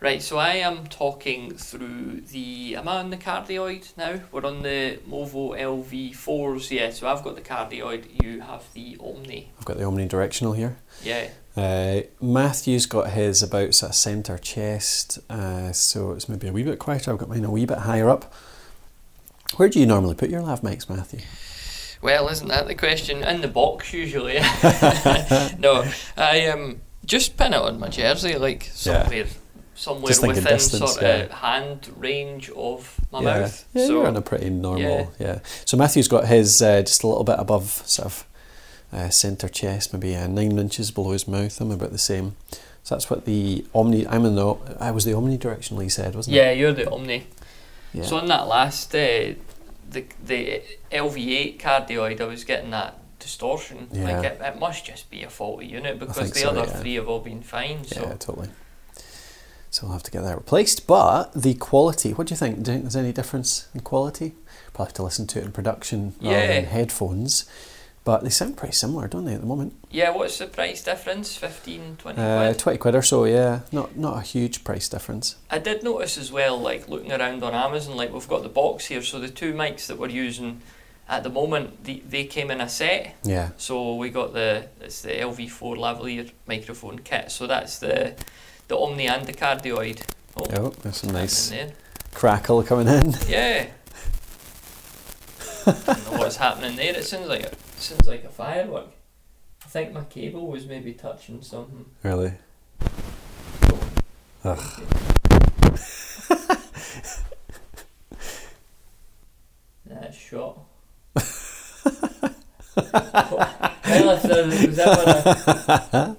Right, so I am talking through the. Am I on the cardioid now? We're on the Movo LV4s, yeah. So I've got the cardioid, you have the Omni. I've got the omnidirectional here. Yeah. Uh, Matthew's got his about sort of centre chest, uh, so it's maybe a wee bit quieter. I've got mine a wee bit higher up. Where do you normally put your lav mics, Matthew? Well, isn't that the question? In the box, usually. no, I um, just pin it on my jersey, like Yeah. Somewhere, Just within distance, sort yeah. of hand range of my yeah, mouth. yeah so you're on a pretty normal. Yeah. So Matthew's got his uh, just a little bit above sort of uh, centre chest, maybe uh, nine inches below his mouth. I'm about the same. So that's what the omni. I'm in the. I was the omnidirectional. He said, wasn't it? yeah, you're the Omni. Yeah. So on that last, uh, the the LV8 cardioid, I was getting that distortion. Yeah. Like it, it must just be a faulty unit because the so, other yeah. three have all been fine. So Yeah, totally. So we'll have to get that replaced. But the quality, what do you think? Do you think there's any difference in quality? Probably have to listen to it in production rather than headphones. But they sound pretty similar, don't they, at the moment? yeah, what's the price difference? 15, 20 Uh, quid? 20 quid or so, yeah. Not not a huge price difference. I did notice as well, like looking around on Amazon, like we've got the box here, so the two mics that we're using at the moment, the, they came in a set. Yeah. So we got the it's the LV4 lavalier microphone kit. So that's the the Omni and the cardioid. Oh, Oh, there's some nice crackle coming in. Yeah. I don't know what's happening there. It sounds like a, it sounds like a firework. I think my cable was maybe touching something. Really? Oh. Ugh. That's shot. well, if there was ever a,